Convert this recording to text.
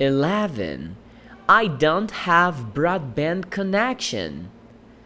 11. I don't have broadband connection.